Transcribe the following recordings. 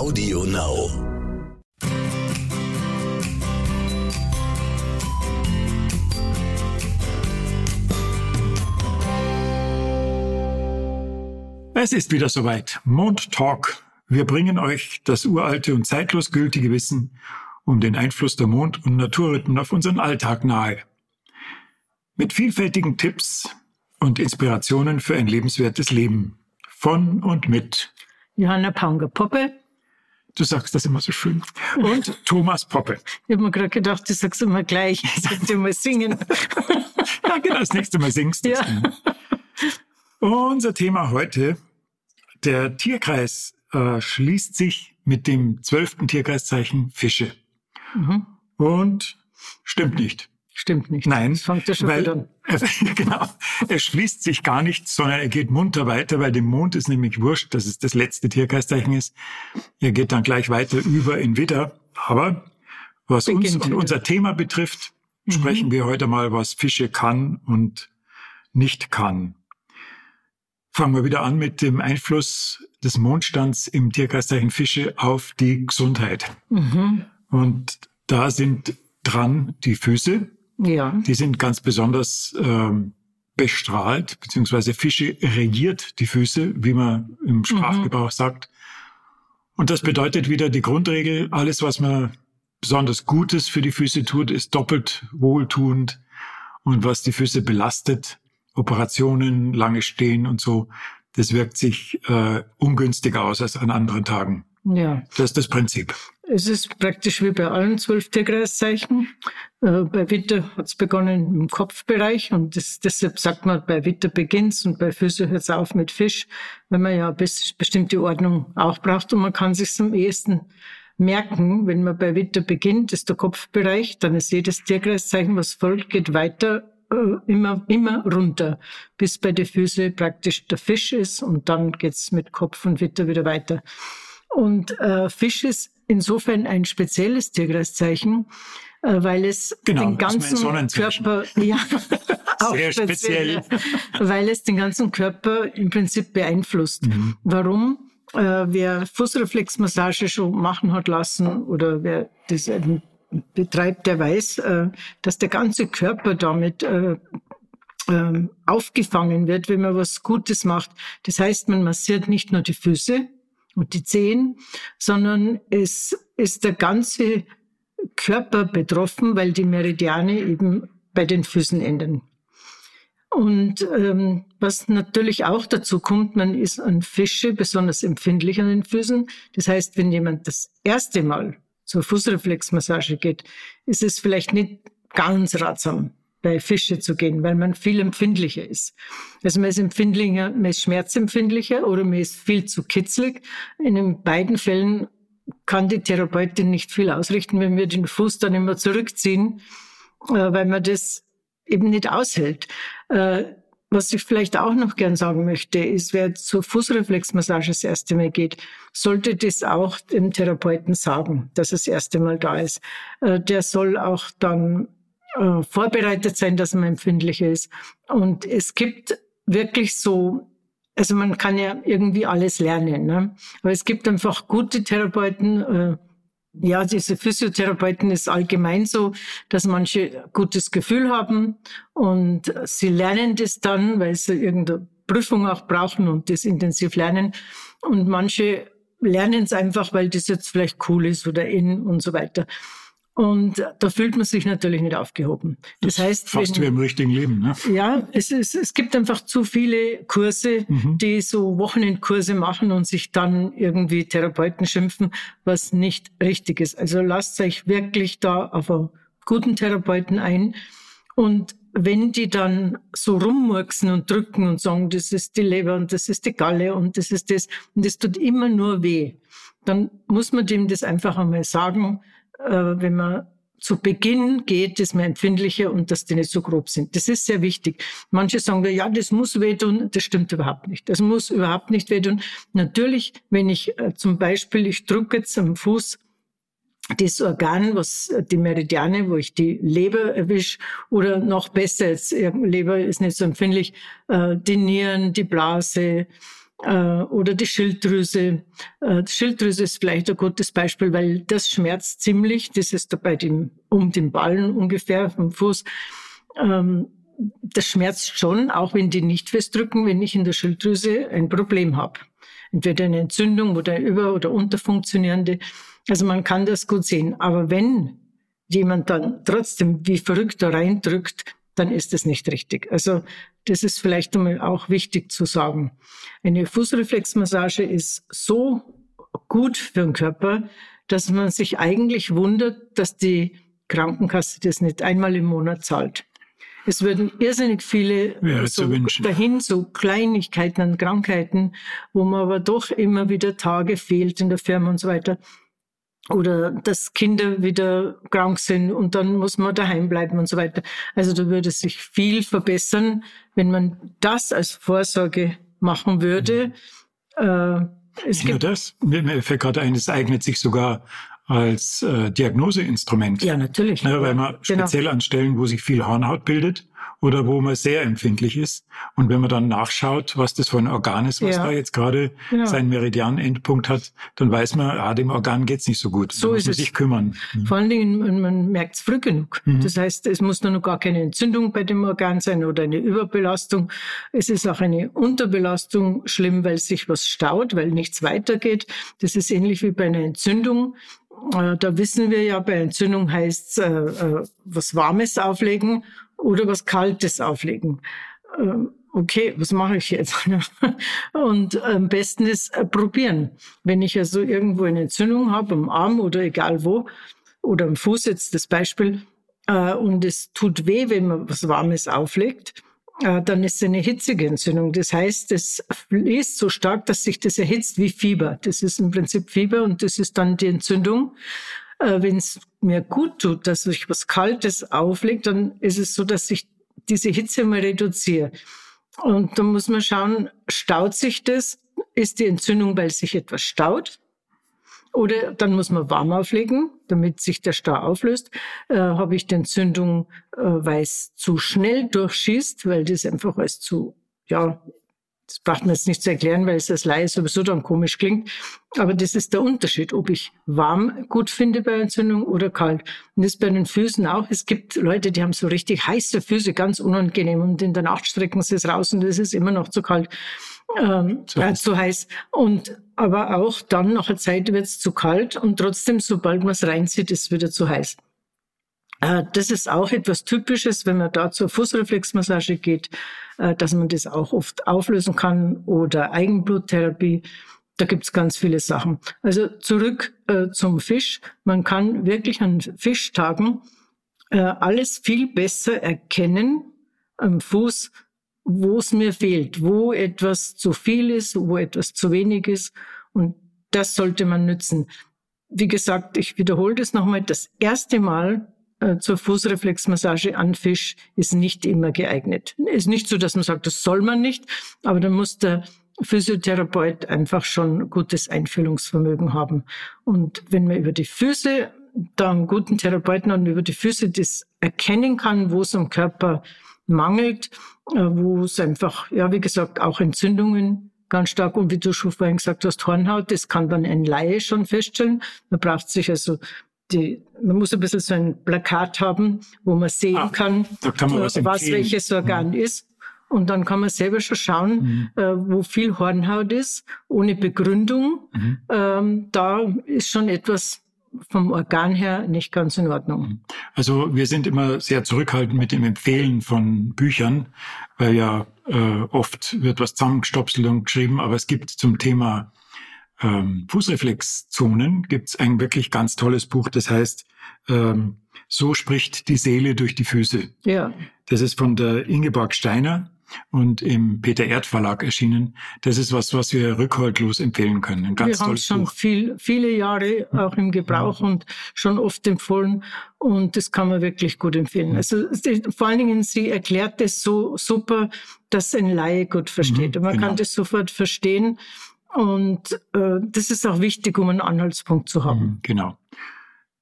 Audio Now. Es ist wieder soweit. Mond Talk. Wir bringen euch das uralte und zeitlos gültige Wissen um den Einfluss der Mond- und Naturrhythmen auf unseren Alltag nahe. Mit vielfältigen Tipps und Inspirationen für ein lebenswertes Leben. Von und mit Johanna Paunger-Poppe. Du sagst das immer so schön. Und Thomas Poppe. Ich habe mir gerade gedacht, du sagst immer gleich. Ich sollte mal singen. ja, genau, das nächste Mal singst du. Ja. Unser Thema heute, der Tierkreis äh, schließt sich mit dem zwölften Tierkreiszeichen Fische. Mhm. Und stimmt nicht. Stimmt nicht. Nein, Das fängt ja schon weil, gut an. genau, er schließt sich gar nicht, sondern er geht munter weiter, weil dem Mond ist nämlich wurscht, dass es das letzte Tierkreiszeichen ist. Er geht dann gleich weiter über in Widder. Aber was uns Beginnt und wieder. unser Thema betrifft, sprechen wir heute mal, was Fische kann und nicht kann. Fangen wir wieder an mit dem Einfluss des Mondstands im Tierkreiszeichen Fische auf die Gesundheit. Mhm. Und da sind dran die Füße, Ja. die sind ganz besonders ähm, bestrahlt, beziehungsweise Fische regiert die Füße, wie man im Sprachgebrauch sagt. Und das bedeutet wieder die Grundregel, alles, was man besonders Gutes für die Füße tut, ist doppelt wohltuend. Und was die Füße belastet, Operationen, lange Stehen und so, das wirkt sich äh, ungünstiger aus als an anderen Tagen. Ja. Das ist das Prinzip. Es ist praktisch wie bei allen zwölf Tierkreiszeichen. Äh, bei Witter hat es begonnen im Kopfbereich und das, deshalb sagt man, bei Witter beginnt's und bei Füße hört es auf mit Fisch, wenn man ja bes- bestimmte Ordnung auch braucht und man kann sich am ehesten merken, wenn man bei Witter beginnt, ist der Kopfbereich, dann ist jedes Tierkreiszeichen, was folgt, geht weiter äh, immer, immer runter, bis bei den Füßen praktisch der Fisch ist und dann geht's mit Kopf und Witter wieder weiter. Und äh, Fisch ist insofern ein spezielles Tierkreiszeichen, äh, weil es Genau, den ganzen. Körper, ja, auch Sehr speziell. weil es den ganzen Körper im Prinzip beeinflusst. Mhm. Warum? Äh, wer Fußreflexmassage schon machen hat lassen oder wer das betreibt, der weiß, äh, dass der ganze Körper damit äh, ähm, aufgefangen wird, wenn man was Gutes macht. Das heißt, man massiert nicht nur die Füße und die Zehen, sondern es ist der ganze Körper betroffen, weil die Meridiane eben bei den Füßen enden. Und ähm, was natürlich auch dazu kommt, man ist an Fische besonders empfindlich an den Füßen. Das heißt, wenn jemand das erste Mal zur Fußreflexmassage geht, ist es vielleicht nicht ganz ratsam, bei Fische zu gehen, weil man viel empfindlicher ist. Also man ist empfindlicher, man ist schmerzempfindlicher oder man ist viel zu kitzlig. In den beiden Fällen kann die Therapeutin nicht viel ausrichten, wenn wir den Fuß dann immer zurückziehen, äh, weil man das eben nicht aushält. Äh, was ich vielleicht auch noch gern sagen möchte, ist, wer zur Fußreflexmassage das erste Mal geht, sollte das auch dem Therapeuten sagen, dass er das erste Mal da ist. Äh, Der soll auch dann äh, vorbereitet sein, dass man empfindlicher ist. Und es gibt wirklich so, also man kann ja irgendwie alles lernen, ne? aber es gibt einfach gute Therapeuten, äh, ja, diese Physiotherapeuten ist allgemein so, dass manche gutes Gefühl haben und sie lernen das dann, weil sie irgendeine Prüfung auch brauchen und das intensiv lernen. Und manche lernen es einfach, weil das jetzt vielleicht cool ist oder in und so weiter. Und da fühlt man sich natürlich nicht aufgehoben. Das heißt, Fast wenn- wie im richtigen Leben. Ne? ja, es, ist, es gibt einfach zu viele Kurse, Mhm. die so Wochenendkurse machen und sich dann irgendwie Therapeuten schimpfen, was nicht richtig ist. Also lasst euch wirklich da auf einen guten Therapeuten ein. Und wenn die dann so rummurksen und drücken und sagen, das ist die Leber und das ist die Galle und das ist das, und das tut immer nur weh, dann muss man dem das einfach einmal sagen, äh, wenn man zu Beginn geht, ist man empfindlicher und dass die nicht so grob sind. Das ist sehr wichtig. Manche sagen, ja, das muss wehtun. Das stimmt überhaupt nicht. Das muss überhaupt nicht wehtun. Natürlich, wenn ich äh, zum Beispiel, ich drücke jetzt am Fuß das Organ, was äh, die Meridiane, wo ich die Leber erwische, oder noch besser, jetzt Leber ist nicht so empfindlich, äh, die Nieren, die Blase oder die Schilddrüse. Äh, die Schilddrüse ist vielleicht ein gutes Beispiel, weil das schmerzt ziemlich. Das ist da bei dem, um den Ballen ungefähr vom Fuß. Ähm, das schmerzt schon, auch wenn die nicht festdrücken, wenn ich in der Schilddrüse ein Problem habe. Entweder eine Entzündung oder eine über- oder unterfunktionierende. Also man kann das gut sehen. Aber wenn jemand dann trotzdem wie verrückt da reindrückt, dann ist das nicht richtig. Also das ist vielleicht einmal auch wichtig zu sagen. Eine Fußreflexmassage ist so gut für den Körper, dass man sich eigentlich wundert, dass die Krankenkasse das nicht einmal im Monat zahlt. Es würden irrsinnig viele so dahin, so Kleinigkeiten an Krankheiten, wo man aber doch immer wieder Tage fehlt in der Firma und so weiter oder dass Kinder wieder krank sind und dann muss man daheim bleiben und so weiter. Also da würde sich viel verbessern, wenn man das als Vorsorge machen würde. Mhm. Äh, es Nur das, mir fällt gerade ein, es eignet sich sogar als äh, Diagnoseinstrument. Ja, natürlich. Ja, weil man genau. speziell an Stellen, wo sich viel Hornhaut bildet, oder wo man sehr empfindlich ist. Und wenn man dann nachschaut, was das für ein Organ ist, was ja. da jetzt gerade genau. seinen Meridian-Endpunkt hat, dann weiß man, ah, dem Organ geht's nicht so gut. So da muss man sich kümmern. Mhm. Vor allen Dingen, man merkt es früh genug. Mhm. Das heißt, es muss dann noch gar keine Entzündung bei dem Organ sein oder eine Überbelastung. Es ist auch eine Unterbelastung schlimm, weil sich was staut, weil nichts weitergeht. Das ist ähnlich wie bei einer Entzündung. Äh, da wissen wir ja, bei Entzündung heißt äh, äh, was Warmes auflegen oder was Kaltes auflegen. Ähm, okay, was mache ich jetzt? Und am besten ist äh, probieren. Wenn ich also irgendwo eine Entzündung habe, am Arm oder egal wo, oder am Fuß jetzt das Beispiel, äh, und es tut weh, wenn man was Warmes auflegt, äh, dann ist es eine hitzige Entzündung. Das heißt, es fließt so stark, dass sich das erhitzt wie Fieber. Das ist im Prinzip Fieber und das ist dann die Entzündung. Äh, Wenn es mir gut tut, dass ich was Kaltes auflegt, dann ist es so, dass ich diese Hitze mal reduziere. Und da muss man schauen, staut sich das? Ist die Entzündung, weil sich etwas staut? Oder dann muss man warm auflegen, damit sich der Stau auflöst. Äh, Habe ich die Entzündung, äh, weil es zu schnell durchschießt, weil das einfach als zu ja, das braucht man jetzt nicht zu erklären, weil es als Laie sowieso dann komisch klingt. Aber das ist der Unterschied, ob ich warm gut finde bei Entzündung oder kalt. Und das ist bei den Füßen auch. Es gibt Leute, die haben so richtig heiße Füße, ganz unangenehm. Und in der Nacht strecken sie es raus und es ist immer noch zu kalt, ähm, zu, heiß. Äh, zu heiß. Und aber auch dann nach einer Zeit wird es zu kalt und trotzdem, sobald man es reinzieht, ist es wieder zu heiß. Äh, das ist auch etwas Typisches, wenn man da zur Fußreflexmassage geht, äh, dass man das auch oft auflösen kann oder Eigenbluttherapie. Da gibt's ganz viele Sachen. Also zurück äh, zum Fisch. Man kann wirklich an Fischtagen alles viel besser erkennen am Fuß, wo es mir fehlt, wo etwas zu viel ist, wo etwas zu wenig ist. Und das sollte man nützen. Wie gesagt, ich wiederhole das nochmal. Das erste Mal zur Fußreflexmassage an Fisch ist nicht immer geeignet. Ist nicht so, dass man sagt, das soll man nicht, aber dann muss der Physiotherapeut einfach schon gutes Einfühlungsvermögen haben. Und wenn man über die Füße da einen guten Therapeuten und über die Füße das erkennen kann, wo es am Körper mangelt, äh, wo es einfach, ja, wie gesagt, auch Entzündungen ganz stark und wie du schon vorhin gesagt hast, Hornhaut, das kann dann ein Laie schon feststellen. Man braucht sich also die, man muss ein bisschen so ein Plakat haben, wo man sehen ah, kann, kann man was, was welches Organ mhm. ist. Und dann kann man selber schon schauen, mhm. äh, wo viel Hornhaut ist, ohne Begründung. Mhm. Ähm, da ist schon etwas vom Organ her nicht ganz in Ordnung. Mhm. Also wir sind immer sehr zurückhaltend mit dem Empfehlen von Büchern, weil ja äh, oft wird was zusammengestopselt und geschrieben, aber es gibt zum Thema ähm, Fußreflexzonen gibt es ein wirklich ganz tolles Buch, das heißt ähm, So spricht die Seele durch die Füße. Ja. Das ist von der Ingeborg Steiner und im Peter Erd Verlag erschienen. Das ist was, was wir rückhaltlos empfehlen können. Ein ganz wir haben es schon viel, viele Jahre auch im Gebrauch ja. und schon oft empfohlen und das kann man wirklich gut empfehlen. Also vor allen Dingen, sie erklärt das so super, dass ein Laie gut versteht. Mhm, und man genau. kann das sofort verstehen und äh, das ist auch wichtig, um einen Anhaltspunkt zu haben. Mhm, genau.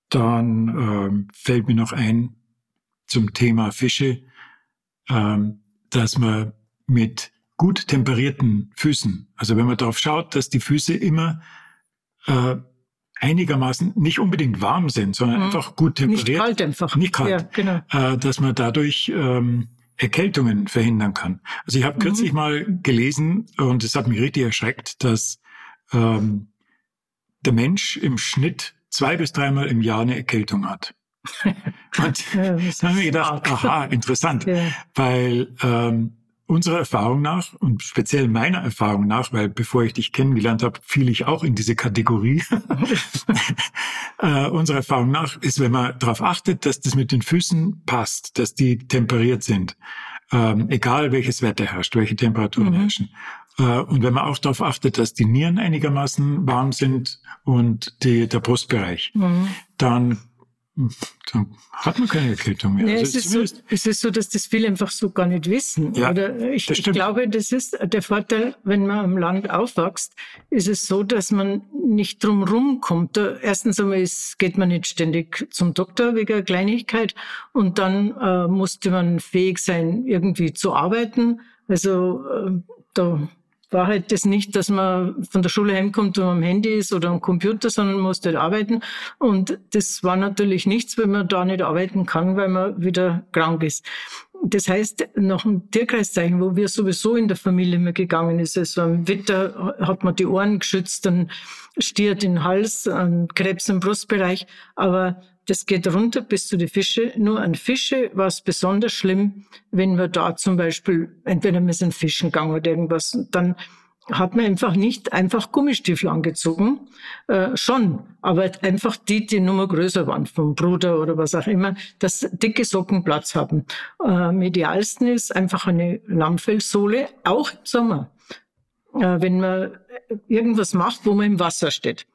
Dann ähm, fällt mir noch ein zum Thema Fische, ähm, dass man mit gut temperierten Füßen, also wenn man darauf schaut, dass die Füße immer äh, einigermaßen nicht unbedingt warm sind, sondern mhm. einfach gut temperiert. Nicht kalt einfach. Nicht kalt. Ja, genau. Äh, dass man dadurch ähm, Erkältungen verhindern kann. Also ich habe mhm. kürzlich mal gelesen und es hat mich richtig erschreckt, dass ähm, der Mensch im Schnitt zwei bis dreimal im Jahr eine Erkältung hat. Und ja, dann haben wir gedacht, aha, interessant, ja. weil ähm, unserer Erfahrung nach und speziell meiner Erfahrung nach, weil bevor ich dich kennengelernt habe, fiel ich auch in diese Kategorie. äh, unserer Erfahrung nach ist, wenn man darauf achtet, dass das mit den Füßen passt, dass die temperiert sind, ähm, egal welches Wetter herrscht, welche Temperaturen mhm. herrschen. Äh, und wenn man auch darauf achtet, dass die Nieren einigermaßen warm sind und die, der Brustbereich, mhm. dann dann hat man keine Erkältung mehr. Nee, also es, ist so, es ist so, dass das viele einfach so gar nicht wissen. Ja, Oder ich, ich, glaube, das ist der Vorteil, wenn man am Land aufwächst, ist es so, dass man nicht drumherum kommt. Erstens einmal ist, geht man nicht ständig zum Doktor wegen einer Kleinigkeit und dann äh, musste man fähig sein, irgendwie zu arbeiten. Also äh, da war halt das nicht, dass man von der Schule heimkommt und am Handy ist oder am Computer, sondern musste halt arbeiten. Und das war natürlich nichts, wenn man da nicht arbeiten kann, weil man wieder krank ist. Das heißt, nach dem Tierkreiszeichen, wo wir sowieso in der Familie immer gegangen ist, also am Wetter hat man die Ohren geschützt, dann Stier den Hals, an Krebs im Brustbereich, aber das geht runter bis zu den Fische. Nur an Fische war es besonders schlimm, wenn wir da zum Beispiel, entweder wir sind fischen gegangen oder irgendwas, dann hat man einfach nicht einfach Gummistiefel angezogen, äh, schon, aber einfach die, die nur größer waren, vom Bruder oder was auch immer, dass dicke Socken Platz haben. Äh, medialsten ist einfach eine Lammfellsohle, auch im Sommer, äh, wenn man irgendwas macht, wo man im Wasser steht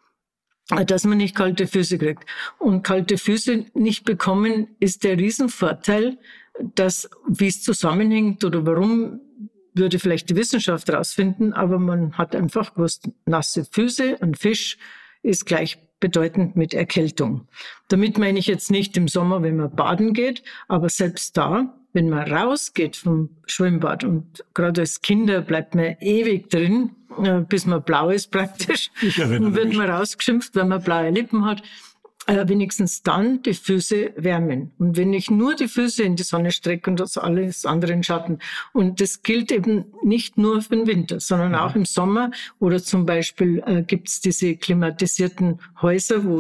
dass man nicht kalte Füße kriegt. Und kalte Füße nicht bekommen ist der Riesenvorteil, dass, wie es zusammenhängt oder warum, würde vielleicht die Wissenschaft rausfinden, aber man hat einfach gewusst, nasse Füße und Fisch ist gleichbedeutend mit Erkältung. Damit meine ich jetzt nicht im Sommer, wenn man baden geht, aber selbst da, wenn man rausgeht vom Schwimmbad und gerade als Kinder bleibt man ewig drin, äh, bis man blau ist praktisch. Dann wird man rausgeschimpft, wenn man blaue Lippen hat. Äh, wenigstens dann die Füße wärmen. Und wenn ich nur die Füße in die Sonne strecke und das alles andere in Schatten. Und das gilt eben nicht nur für den Winter, sondern ja. auch im Sommer. Oder zum Beispiel äh, gibt es diese klimatisierten Häuser, wo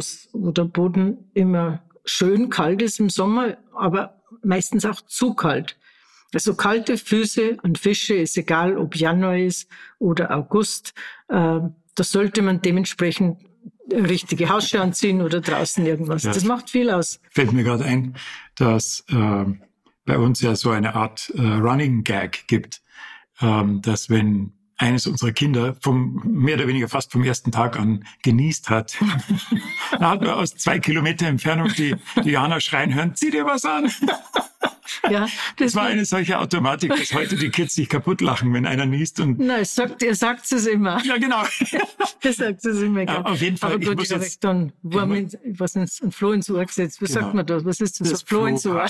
der Boden immer schön kalt ist im Sommer, aber meistens auch zu kalt. Also kalte Füße und Fische ist egal, ob Januar ist oder August. Äh, da sollte man dementsprechend richtige Hausschuhe anziehen oder draußen irgendwas. Ja. Das macht viel aus. Fällt mir gerade ein, dass äh, bei uns ja so eine Art äh, Running Gag gibt, ähm, dass wenn eines unserer Kinder vom mehr oder weniger fast vom ersten Tag an genießt hat. da hat man aus zwei Kilometer Entfernung die, die Jana schreien hören, zieh dir was an. Ja, das, das war eine solche Automatik, dass heute die Kids sich kaputt lachen, wenn einer niest. Und Nein, sagt, ihr sagt es immer. Ja, genau. ihr sagt es immer. Ja, auf jeden Fall. Aber gut, ich, muss jetzt, dann, wo haben wir, was ist ein Floh ins Ohr gesetzt? Was genau. sagt man da? Was ist das? Das Floh ins Ohr.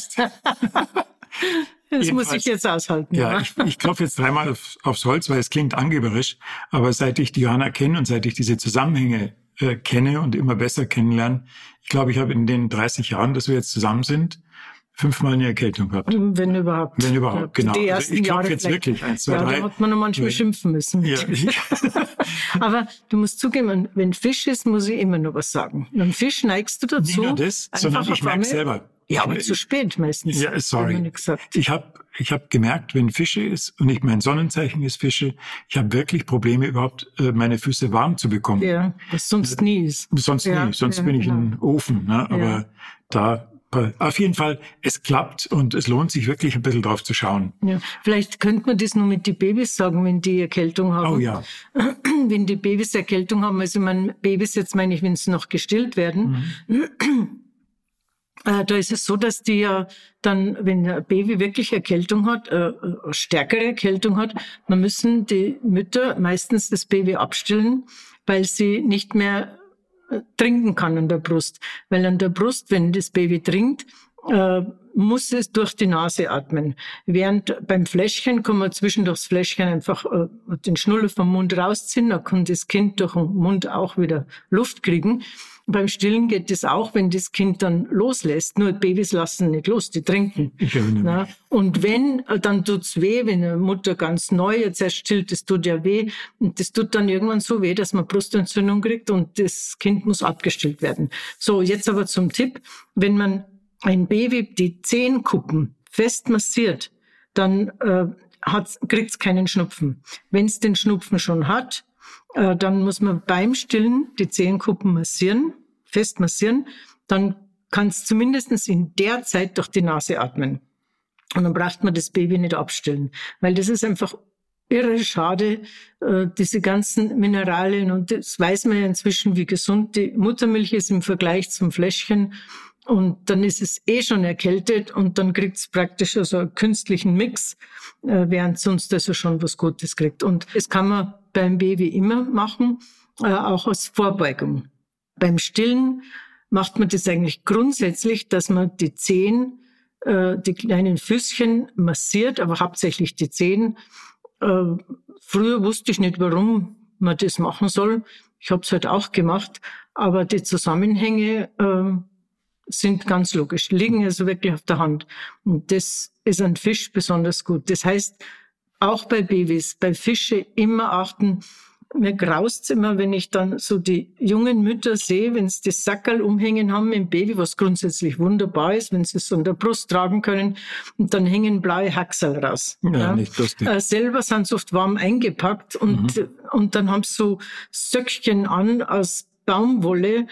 Das muss ich jetzt aushalten. Ja, ich, ich klopfe jetzt dreimal auf, aufs Holz, weil es klingt angeberisch. Aber seit ich Diana kenne und seit ich diese Zusammenhänge äh, kenne und immer besser kennenlerne, ich glaube, ich habe in den 30 Jahren, dass wir jetzt zusammen sind, fünfmal eine Erkältung gehabt. Wenn überhaupt. Wenn überhaupt, genau. Die also ersten also ich Jahre jetzt wirklich. Eins, zwei, ja, drei. da hat man noch manchmal schimpfen müssen. Ja. Aber du musst zugeben, wenn Fisch ist, muss ich immer noch was sagen. Beim Fisch neigst du dazu. Nicht nur das, sondern ich merke selber. Ja, aber zu spät meistens. Ja, sorry. Ich habe ich hab gemerkt, wenn Fische ist und ich mein Sonnenzeichen ist Fische, ich habe wirklich Probleme überhaupt äh, meine Füße warm zu bekommen. Ja, was sonst nie ist. Sonst ja, nie, sonst ja, bin ich genau. ein Ofen. Ne? Aber ja. da auf jeden Fall, es klappt und es lohnt sich wirklich ein bisschen drauf zu schauen. Ja, vielleicht könnte man das nur mit den Babys sagen, wenn die Erkältung haben. Oh ja. Wenn die Babys Erkältung haben, also mein Babys jetzt meine ich, wenn sie noch gestillt werden, mhm äh, da ist es so, dass die ja dann, wenn ein Baby wirklich Erkältung hat, äh, äh, stärkere Erkältung hat, dann müssen die Mütter meistens das Baby abstillen, weil sie nicht mehr trinken kann an der Brust. Weil an der Brust, wenn das Baby trinkt, äh, muss es durch die Nase atmen. Während beim Fläschchen kann man zwischendurch das Fläschchen einfach äh, den Schnuller vom Mund rausziehen, dann kann das Kind durch den Mund auch wieder Luft kriegen. Beim Stillen geht es auch, wenn das Kind dann loslässt. Nur Babys lassen nicht los, die trinken. Mich. Und wenn, dann tut's weh, wenn eine Mutter ganz neu jetzt erst stillt, das tut ja weh. Und das tut dann irgendwann so weh, dass man Brustentzündung kriegt und das Kind muss abgestillt werden. So, jetzt aber zum Tipp. Wenn man ein Baby die Zehenkuppen fest massiert, dann äh, kriegt es keinen Schnupfen. Wenn es den Schnupfen schon hat, äh, dann muss man beim Stillen die Zehenkuppen massieren, fest massieren. Dann kann es zumindest in der Zeit durch die Nase atmen. Und dann braucht man das Baby nicht abstillen, weil das ist einfach irre schade, äh, diese ganzen Mineralien. Und das weiß man ja inzwischen, wie gesund die Muttermilch ist im Vergleich zum Fläschchen. Und dann ist es eh schon erkältet und dann kriegt es praktisch also einen künstlichen Mix, äh, während sonst also schon was Gutes kriegt. Und das kann man beim Baby immer machen, äh, auch als Vorbeugung. Beim Stillen macht man das eigentlich grundsätzlich, dass man die Zehen, äh, die kleinen Füßchen massiert, aber hauptsächlich die Zehen. Äh, früher wusste ich nicht, warum man das machen soll. Ich habe es halt auch gemacht, aber die Zusammenhänge äh, sind ganz logisch, liegen also wirklich auf der Hand. Und das ist ein Fisch besonders gut. Das heißt, auch bei Babys, bei Fische immer achten. Mir graust's immer, wenn ich dann so die jungen Mütter sehe, wenn sie das Sackerl umhängen haben im Baby, was grundsätzlich wunderbar ist, wenn sie es an der Brust tragen können, und dann hängen blaue Haxel raus. Ja, ja. nicht lustig. Äh, selber sind sie oft warm eingepackt und, mhm. und dann haben sie so Söckchen an aus Baumwolle,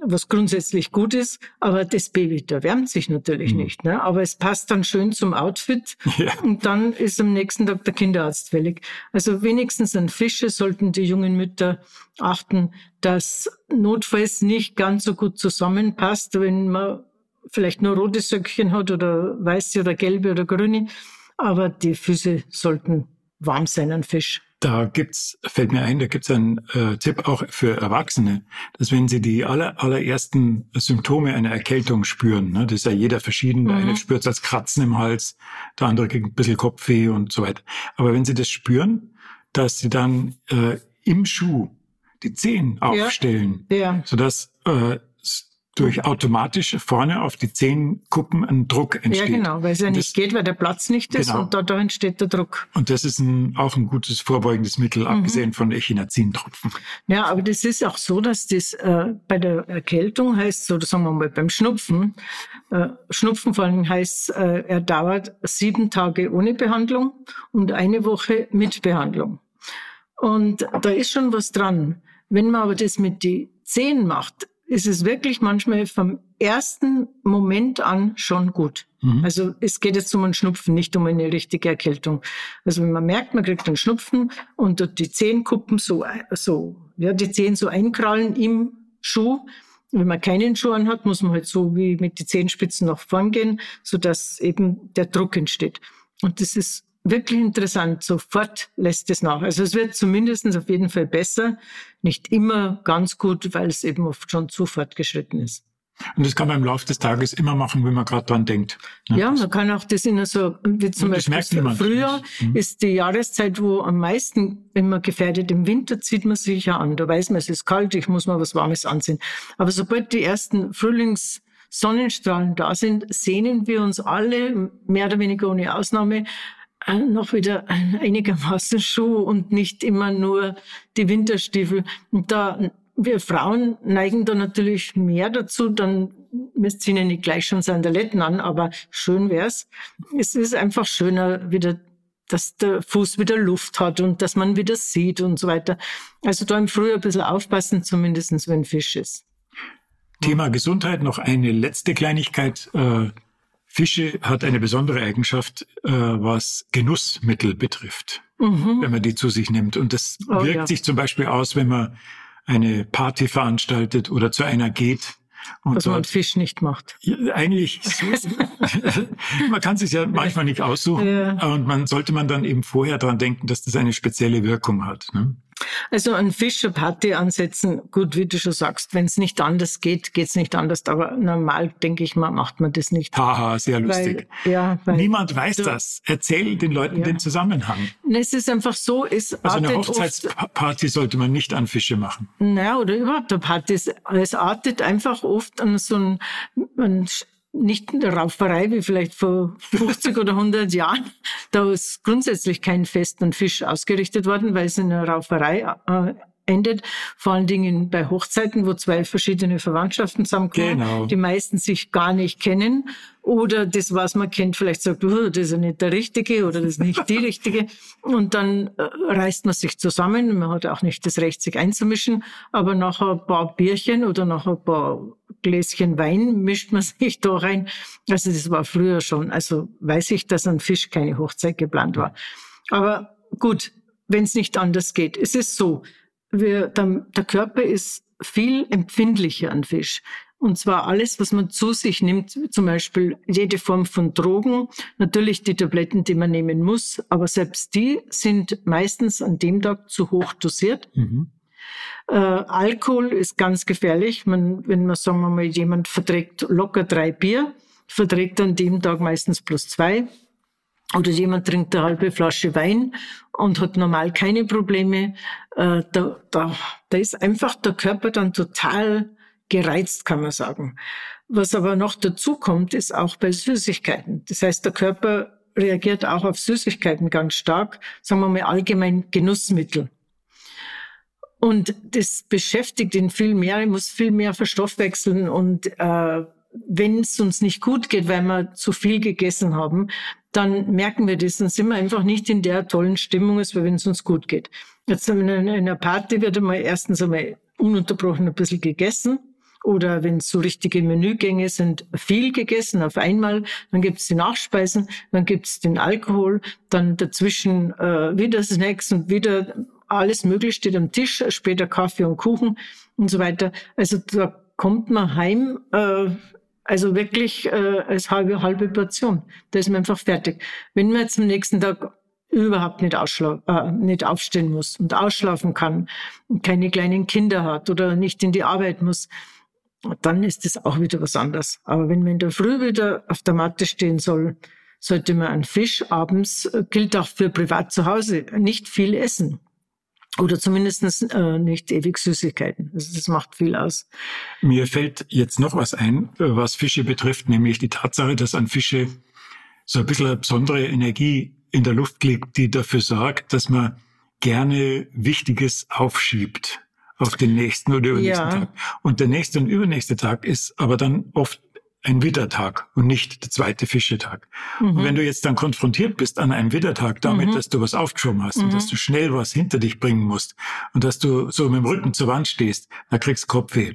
was grundsätzlich gut ist, aber das Baby, da wärmt sich natürlich mhm. nicht. Ne? Aber es passt dann schön zum Outfit ja. und dann ist am nächsten Tag der Kinderarzt fällig. Also wenigstens an Fische sollten die jungen Mütter achten, dass notfalls nicht ganz so gut zusammenpasst, wenn man vielleicht nur rote Söckchen hat oder weiße oder gelbe oder grüne, aber die Füße sollten warm sein an Fisch. Da gibt's, fällt mir ein, da gibt's einen äh, Tipp auch für Erwachsene, dass wenn sie die aller, allerersten Symptome einer Erkältung spüren, ne, das ist ja jeder verschieden, der mhm. eine spürt als Kratzen im Hals, der andere kriegt ein bisschen Kopfweh und so weiter. Aber wenn sie das spüren, dass sie dann äh, im Schuh die Zehen aufstellen, ja. Ja. sodass äh, durch automatisch vorne auf die Zehenkuppen ein Druck entsteht. Ja, genau, weil es ja nicht das, geht, weil der Platz nicht ist genau. und da, da entsteht der Druck. Und das ist ein, auch ein gutes vorbeugendes Mittel, mhm. abgesehen von Echinazin-Tropfen. Ja, aber das ist auch so, dass das äh, bei der Erkältung heißt, so sagen wir mal beim Schnupfen, äh, Schnupfen vor allem heißt, äh, er dauert sieben Tage ohne Behandlung und eine Woche mit Behandlung. Und da ist schon was dran. Wenn man aber das mit die Zehen macht, ist es wirklich manchmal vom ersten Moment an schon gut. Mhm. Also es geht jetzt um einen Schnupfen, nicht um eine richtige Erkältung. Also wenn man merkt, man kriegt einen Schnupfen und die Zehenkuppen so, so, ja, die Zehen so einkrallen im Schuh. Wenn man keinen Schuh anhat, muss man halt so wie mit den Zehenspitzen nach vorn gehen, so dass eben der Druck entsteht. Und das ist wirklich interessant. Sofort lässt es nach. Also es wird zumindest auf jeden Fall besser. Nicht immer ganz gut, weil es eben oft schon zu fortgeschritten ist. Und das kann man im Laufe des Tages immer machen, wenn man gerade dran denkt. Ne? Ja, man kann auch das in so, wie zum Beispiel früher mhm. ist die Jahreszeit, wo am meisten immer gefährdet, im Winter zieht man sich ja an. Da weiß man, es ist kalt, ich muss mal was Warmes anziehen. Aber sobald die ersten Frühlings Sonnenstrahlen da sind, sehnen wir uns alle, mehr oder weniger ohne Ausnahme, noch wieder einigermaßen Schuh und nicht immer nur die Winterstiefel. Und da wir Frauen neigen da natürlich mehr dazu, dann ziehen ja nicht gleich schon Sandaletten an, aber schön wär's. Es ist einfach schöner wieder, dass der Fuß wieder Luft hat und dass man wieder sieht und so weiter. Also da im Frühjahr ein bisschen aufpassen, zumindestens wenn Fisch ist. Thema Gesundheit, noch eine letzte Kleinigkeit. Fische hat eine besondere Eigenschaft, äh, was Genussmittel betrifft, mhm. wenn man die zu sich nimmt. Und das oh, wirkt ja. sich zum Beispiel aus, wenn man eine Party veranstaltet oder zu einer geht. Und was man Fisch nicht macht. Ja, eigentlich, so, man kann sich ja manchmal nicht aussuchen. Ja. Und man sollte man dann eben vorher dran denken, dass das eine spezielle Wirkung hat. Ne? Also ein Fisch, eine Party ansetzen, gut, wie du schon sagst, wenn es nicht anders geht, geht es nicht anders. Aber normal, denke ich mal, macht man das nicht. Haha, sehr lustig. Weil, ja, weil Niemand weiß du, das. Erzähl den Leuten ja. den Zusammenhang. Es ist einfach so, es Also eine Hochzeitsparty sollte man nicht an Fische machen. Naja, oder überhaupt eine Party. Es artet einfach oft an so ein, ein nicht in der Rauferei wie vielleicht vor 50 oder 100 Jahren. Da ist grundsätzlich kein Fest an Fisch ausgerichtet worden, weil es in der Rauferei äh, endet. Vor allen Dingen bei Hochzeiten, wo zwei verschiedene Verwandtschaften zusammenkommen, genau. die meisten sich gar nicht kennen. Oder das, was man kennt, vielleicht sagt, oh, das ist ja nicht der Richtige oder das ist nicht die Richtige. Und dann äh, reißt man sich zusammen. Man hat auch nicht das Recht, sich einzumischen. Aber nach ein paar Bierchen oder nach ein paar Gläschen Wein mischt man sich da rein. Also das war früher schon. Also weiß ich, dass an Fisch keine Hochzeit geplant war. Aber gut, wenn es nicht anders geht. Es ist so, wir, der, der Körper ist viel empfindlicher an Fisch. Und zwar alles, was man zu sich nimmt, zum Beispiel jede Form von Drogen, natürlich die Tabletten, die man nehmen muss, aber selbst die sind meistens an dem Tag zu hoch dosiert. Mhm. Äh, Alkohol ist ganz gefährlich. Man, wenn man, sagen wir mal, jemand verträgt locker drei Bier, verträgt an dem Tag meistens plus zwei. Oder jemand trinkt eine halbe Flasche Wein und hat normal keine Probleme. Äh, da, da, da ist einfach der Körper dann total gereizt, kann man sagen. Was aber noch dazu kommt, ist auch bei Süßigkeiten. Das heißt, der Körper reagiert auch auf Süßigkeiten ganz stark, sagen wir mal allgemein Genussmittel. Und das beschäftigt ihn viel mehr, er muss viel mehr verstoffwechseln und äh, wenn es uns nicht gut geht, weil wir zu viel gegessen haben, dann merken wir das, dann sind wir einfach nicht in der tollen Stimmung, als wenn es uns gut geht. Jetzt in einer Party wird einmal erstens einmal ununterbrochen ein bisschen gegessen. Oder wenn es so richtige Menügänge sind, viel gegessen auf einmal. Dann gibt es die Nachspeisen, dann gibt es den Alkohol, dann dazwischen äh, wieder Snacks und wieder alles Mögliche steht am Tisch, später Kaffee und Kuchen und so weiter. Also da kommt man heim äh, also wirklich äh, als halbe, halbe Portion. Da ist man einfach fertig. Wenn man am nächsten Tag überhaupt nicht, äh, nicht aufstehen muss und ausschlafen kann, keine kleinen Kinder hat oder nicht in die Arbeit muss, dann ist das auch wieder was anderes. Aber wenn man in der Früh wieder auf der Matte stehen soll, sollte man einen Fisch abends, äh, gilt auch für privat zu Hause, nicht viel essen. Oder zumindest äh, nicht ewig Süßigkeiten. Also das macht viel aus. Mir fällt jetzt noch was ein, was Fische betrifft, nämlich die Tatsache, dass an Fische so ein bisschen eine besondere Energie in der Luft liegt, die dafür sorgt, dass man gerne Wichtiges aufschiebt auf den nächsten oder übernächsten ja. Tag. Und der nächste und übernächste Tag ist aber dann oft ein Widdertag und nicht der zweite Fischetag. Mhm. Und wenn du jetzt dann konfrontiert bist an einem Widdertag damit, mhm. dass du was aufgeschoben hast mhm. und dass du schnell was hinter dich bringen musst und dass du so mit dem Rücken zur Wand stehst, dann kriegst du Kopfweh.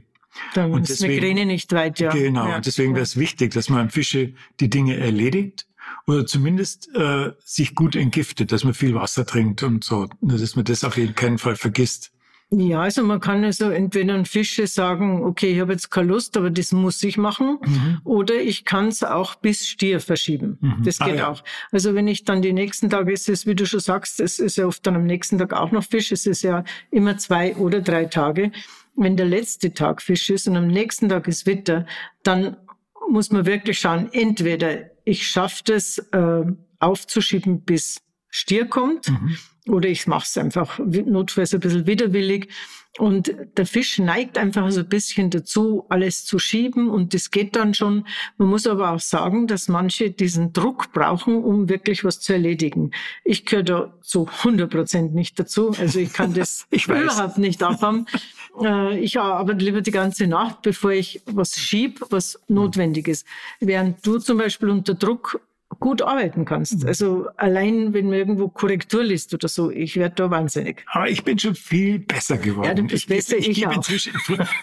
Dann und ist deswegen, Migräne nicht weit, ja. Genau, ja. und deswegen wäre es wichtig, dass man Fische die Dinge erledigt oder zumindest äh, sich gut entgiftet, dass man viel Wasser trinkt und so, dass man das auf jeden Fall vergisst. Ja, also man kann also entweder ein Fische sagen, okay, ich habe jetzt keine Lust, aber das muss ich machen. Mhm. Oder ich kann es auch bis Stier verschieben. Mhm. Das ah, geht ah, ja. auch. Also wenn ich dann die nächsten Tage, es ist, wie du schon sagst, es ist ja oft dann am nächsten Tag auch noch Fisch. Es ist ja immer zwei oder drei Tage. Wenn der letzte Tag Fisch ist und am nächsten Tag ist Witter, dann muss man wirklich schauen, entweder ich schaffe das äh, aufzuschieben, bis Stier kommt. Mhm. Oder ich mache es einfach notfalls ein bisschen widerwillig. Und der Fisch neigt einfach so ein bisschen dazu, alles zu schieben und das geht dann schon. Man muss aber auch sagen, dass manche diesen Druck brauchen, um wirklich was zu erledigen. Ich gehöre da zu 100 Prozent nicht dazu. Also ich kann das ich überhaupt nicht abhaben. Äh, ich arbeite lieber die ganze Nacht, bevor ich was schieb, was notwendig ist. Während du zum Beispiel unter Druck gut arbeiten kannst. Mhm. Also allein, wenn man irgendwo Korrektur liest oder so, ich werde da wahnsinnig. Aber ich bin schon viel besser geworden. Ja, du bist ich, besser, ich, ich, ich auch. Inzwischen,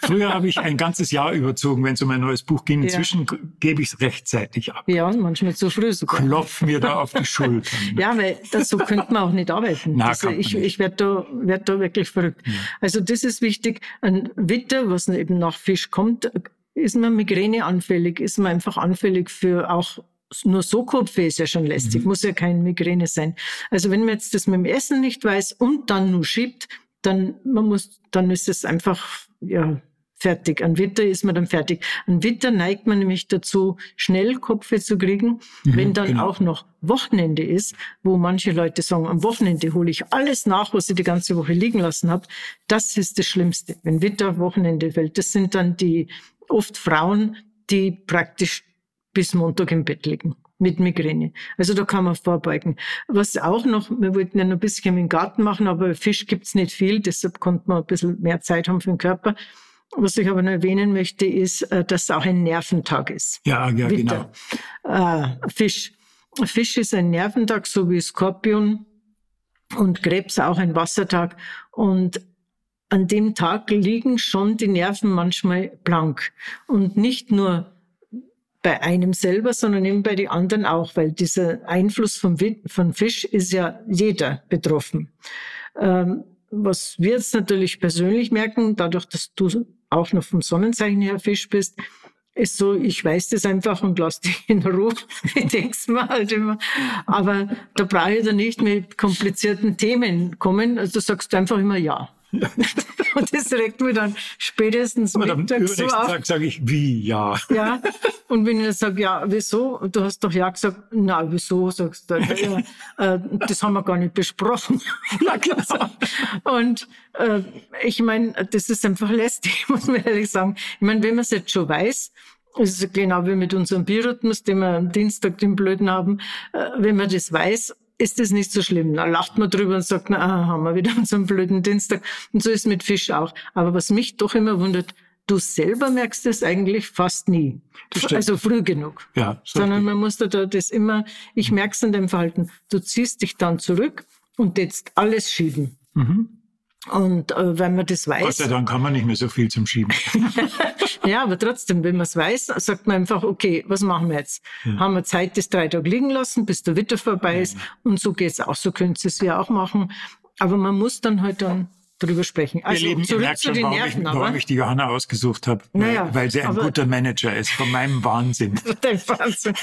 früher habe ich ein ganzes Jahr überzogen, wenn es um ein neues Buch ging. Inzwischen ja. gebe ich es rechtzeitig ab. Ja, und manchmal zu früh sogar. Klopf mir da auf die Schultern. ja, weil das, so könnte man auch nicht arbeiten. Na, also ich ich werde da, werd da wirklich verrückt. Ja. Also das ist wichtig. Ein Witter, was eben nach Fisch kommt, ist man Migräne anfällig, ist man einfach anfällig für auch nur so Kopfweh ist ja schon lästig, mhm. muss ja keine Migräne sein. Also wenn man jetzt das mit dem Essen nicht weiß und dann nur schiebt, dann man muss, dann ist es einfach ja fertig. An Witter ist man dann fertig. An Witter neigt man nämlich dazu, schnell Kopfweh zu kriegen, mhm, wenn dann genau. auch noch Wochenende ist, wo manche Leute sagen, am Wochenende hole ich alles nach, was ich die ganze Woche liegen lassen habe. Das ist das Schlimmste, wenn Witter Wochenende fällt. Das sind dann die oft Frauen, die praktisch bis Montag im Bett liegen mit Migräne. Also da kann man vorbeugen. Was auch noch, wir wollten ja noch ein bisschen im Garten machen, aber Fisch gibt's nicht viel, deshalb konnte man ein bisschen mehr Zeit haben für den Körper. Was ich aber noch erwähnen möchte, ist, äh, dass es auch ein Nerventag ist. Ja, ja, genau. Äh, Fisch. Fisch ist ein Nerventag, so wie Skorpion und Krebs auch ein Wassertag. Und an dem Tag liegen schon die Nerven manchmal blank. Und nicht nur bei einem selber, sondern eben bei den anderen auch, weil dieser Einfluss vom, von Fisch ist ja jeder betroffen. Ähm, was wir jetzt natürlich persönlich merken, dadurch, dass du auch noch vom Sonnenzeichen her Fisch bist, ist so, ich weiß das einfach und lass dich in Ruhe. ich denk's mir halt immer. Aber da brauche ich dann nicht mit komplizierten Themen kommen. Also du sagst einfach immer ja. und das regt mich dann spätestens Und am Mittag so auf. Tag sage ich, wie, ja. Ja, und wenn ich dann sage, ja, wieso? Du hast doch ja gesagt, na, wieso, sagst du. Ja, äh, das haben wir gar nicht besprochen. ja, klar. Und äh, ich meine, das ist einfach lästig, muss man ehrlich sagen. Ich meine, wenn man es jetzt schon weiß, es ist genau wie mit unserem Biorhythmus, den wir am Dienstag den Blöden haben, äh, wenn man das weiß, ist das nicht so schlimm. Da lacht man drüber und sagt, na, haben wir wieder unseren blöden Dienstag. Und so ist mit Fisch auch. Aber was mich doch immer wundert, du selber merkst es eigentlich fast nie. Also früh genug. Ja, Sondern man muss da das immer, ich merke es an deinem Verhalten, du ziehst dich dann zurück und jetzt alles schieben. Mhm. Und äh, wenn man das weiß. Gott sei Dank kann man nicht mehr so viel zum Schieben. ja, aber trotzdem, wenn man es weiß, sagt man einfach, okay, was machen wir jetzt? Ja. Haben wir Zeit, das drei Tage liegen lassen, bis der Witter vorbei ist. Ja. Und so geht's auch, so könnt ihr es ja auch machen. Aber man muss dann halt dann drüber sprechen. Also Ihr Lieben, zurück merkt zu schon, den Nerven, ich, warum ich die Johanna ausgesucht habe, naja, weil sie ein guter Manager ist, von meinem Wahnsinn. Dein Wahnsinn.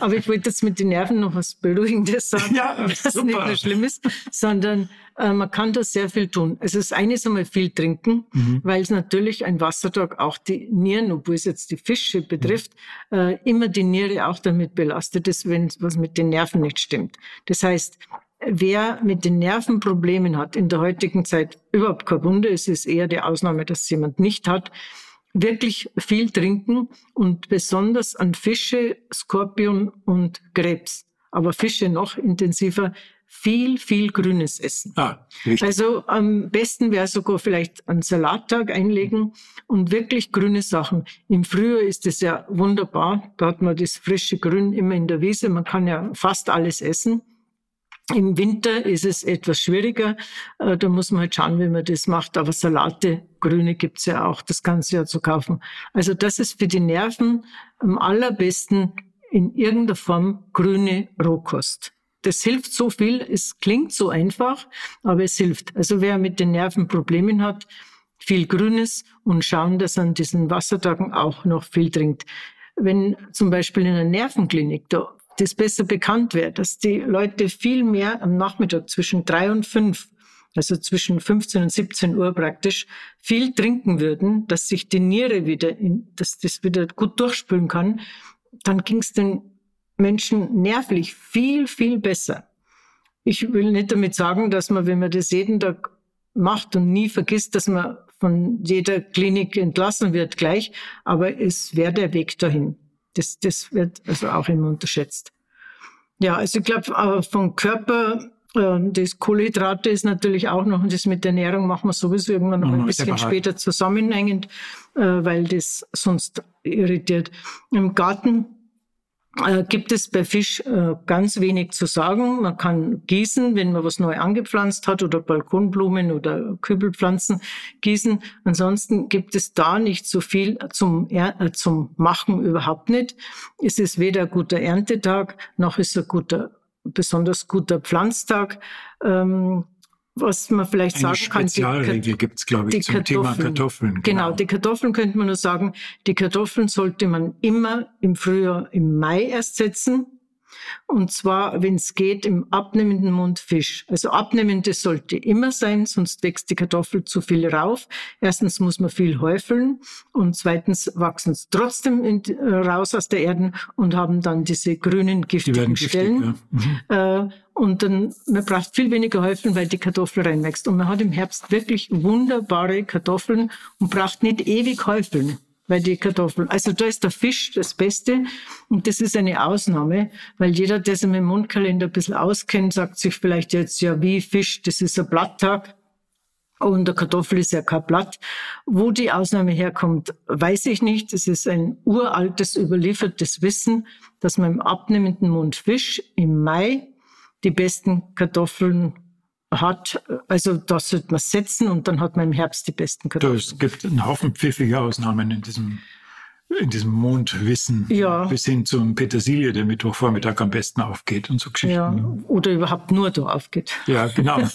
aber ich wollte jetzt mit den Nerven noch was Beruhigendes sagen, ja, was super. nicht mehr schlimm ist, sondern äh, man kann da sehr viel tun. Also das eine ist einmal viel trinken, mhm. weil es natürlich ein Wassertag auch die Nieren, obwohl es jetzt die Fische betrifft, mhm. äh, immer die Niere auch damit belastet ist, wenn was mit den Nerven nicht stimmt. Das heißt, wer mit den Nervenproblemen hat, in der heutigen Zeit überhaupt kein Wunder, es ist eher die Ausnahme, dass jemand nicht hat, wirklich viel trinken und besonders an Fische, Skorpion und Krebs. Aber Fische noch intensiver, viel, viel Grünes essen. Ah, also am besten wäre sogar vielleicht einen Salattag einlegen und wirklich grüne Sachen. Im Frühjahr ist es ja wunderbar. Da hat man das frische Grün immer in der Wiese. Man kann ja fast alles essen. Im Winter ist es etwas schwieriger. Äh, da muss man halt schauen, wie man das macht. Aber Salate, Grüne gibt's ja auch das ganze Jahr zu kaufen. Also das ist für die Nerven am allerbesten in irgendeiner Form grüne Rohkost. Das hilft so viel. Es klingt so einfach, aber es hilft. Also wer mit den Nerven Problemen hat, viel Grünes und schauen, dass er an diesen Wassertagen auch noch viel trinkt. Wenn zum Beispiel in einer Nervenklinik da das besser bekannt wäre, dass die Leute viel mehr am Nachmittag zwischen drei und fünf, also zwischen 15 und 17 Uhr praktisch, viel trinken würden, dass sich die Niere wieder, in, dass das wieder gut durchspülen kann, dann ging es den Menschen nervlich viel, viel besser. Ich will nicht damit sagen, dass man, wenn man das jeden Tag macht und nie vergisst, dass man von jeder Klinik entlassen wird gleich, aber es wäre der Weg dahin. Das, das wird also auch immer unterschätzt. Ja, also ich glaube, vom Körper, äh, das Kohlenhydrate ist natürlich auch noch, und das mit der Ernährung machen wir sowieso irgendwann noch ein bisschen später zusammenhängend, äh, weil das sonst irritiert. Im Garten gibt es bei Fisch äh, ganz wenig zu sagen. Man kann gießen, wenn man was neu angepflanzt hat oder Balkonblumen oder Kübelpflanzen gießen. Ansonsten gibt es da nicht so viel zum, äh, zum Machen überhaupt nicht. Es ist weder ein guter Erntetag, noch ist ein guter, besonders guter Pflanztag. Ähm, was man vielleicht Eine sagen kann. Spezialregel gibt es, glaube ich, zum Kartoffeln. Thema Kartoffeln. Genau. genau, die Kartoffeln könnte man nur sagen, die Kartoffeln sollte man immer im Frühjahr, im Mai erst setzen. Und zwar, wenn es geht, im abnehmenden Mund Fisch. Also abnehmendes sollte immer sein, sonst wächst die Kartoffel zu viel rauf. Erstens muss man viel häufeln und zweitens wachsen es trotzdem in, äh, raus aus der Erde und haben dann diese grünen giftigen giftig, Stellen. ja. Äh, und dann, man braucht viel weniger Häufeln, weil die Kartoffel reinwächst. Und man hat im Herbst wirklich wunderbare Kartoffeln und braucht nicht ewig häufeln weil die Kartoffeln, also da ist der Fisch das Beste und das ist eine Ausnahme, weil jeder, der sich mit dem Mundkalender ein bisschen auskennt, sagt sich vielleicht jetzt, ja wie Fisch, das ist ein Blatttag und der Kartoffel ist ja kein Blatt. Wo die Ausnahme herkommt, weiß ich nicht. Es ist ein uraltes, überliefertes Wissen, dass man im abnehmenden Mund Fisch im Mai die besten Kartoffeln hat, also das sollte man setzen und dann hat man im Herbst die besten Kartoffeln. Es gibt einen Haufen pfiffige Ausnahmen in diesem, in diesem Mondwissen. Ja. Bis hin zum Petersilie, der Mittwochvormittag am besten aufgeht und so Geschichten. Ja, oder überhaupt nur da aufgeht. Ja, genau.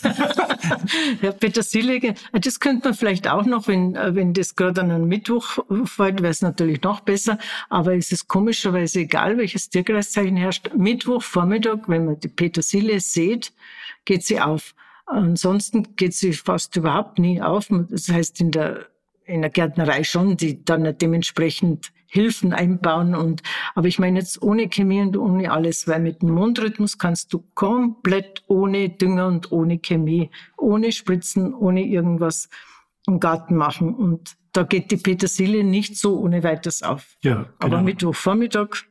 Ja, Petersilie, das könnte man vielleicht auch noch, wenn, wenn das gerade an einem Mittwoch fällt, wäre es natürlich noch besser. Aber es ist komischerweise egal, welches Tierkreiszeichen herrscht. Mittwoch, Vormittag, wenn man die Petersilie sieht, geht sie auf. Ansonsten geht sie fast überhaupt nie auf. Das heißt, in der, in der Gärtnerei schon, die dann dementsprechend Hilfen einbauen und, aber ich meine jetzt ohne Chemie und ohne alles, weil mit dem Mondrhythmus kannst du komplett ohne Dünger und ohne Chemie, ohne Spritzen, ohne irgendwas im Garten machen und da geht die Petersilie nicht so ohne weiteres auf. Ja, Aber genau. Mittwochvormittag,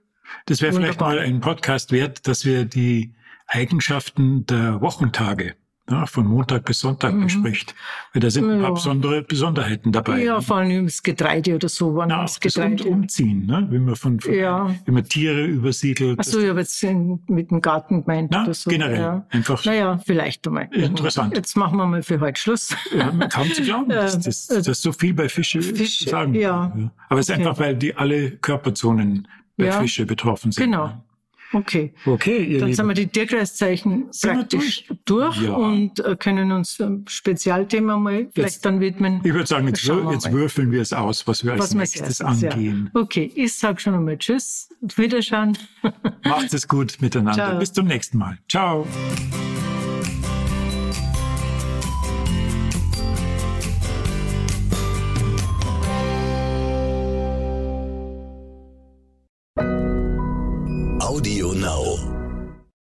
Das wäre vielleicht mal ein Podcast wert, dass wir die Eigenschaften der Wochentage ja, von Montag bis Sonntag bespricht. Weil da sind ein paar Ja. besondere Besonderheiten dabei. ja, vor allem das Getreide oder so, wann Na, das auch das um, Getreide. Umziehen, ne? wie man von, von Ja. wie man Tiere übersiedelt. Ach so, ich habe jetzt mit dem Garten gemeint Na, oder so. generell. Ja. Einfach Naja, vielleicht einmal. Interessant. Jetzt machen wir mal für heute Schluss. ja, kaum zu glauben, dass, dass, Äh, dass so viel bei Fische Fisch, sagen. ja. kann, Aber es ist Okay. einfach, weil die alle Körperzonen bei Ja. Fische betroffen sind. Genau. Okay. Okay, ihr Dann sind Lieben. wir die Tierkreiszeichen Sind praktisch durch, Ja. und äh, können uns einem Spezialthema mal vielleicht dann widmen. Ich würde sagen, jetzt, wir jetzt würfeln wir es aus, was wir als was nächstes erstes, ja. angehen. Okay, ich sag schon einmal Tschüss, Wiederschauen. Macht es gut miteinander. Ciao. Bis zum nächsten Mal. Ciao.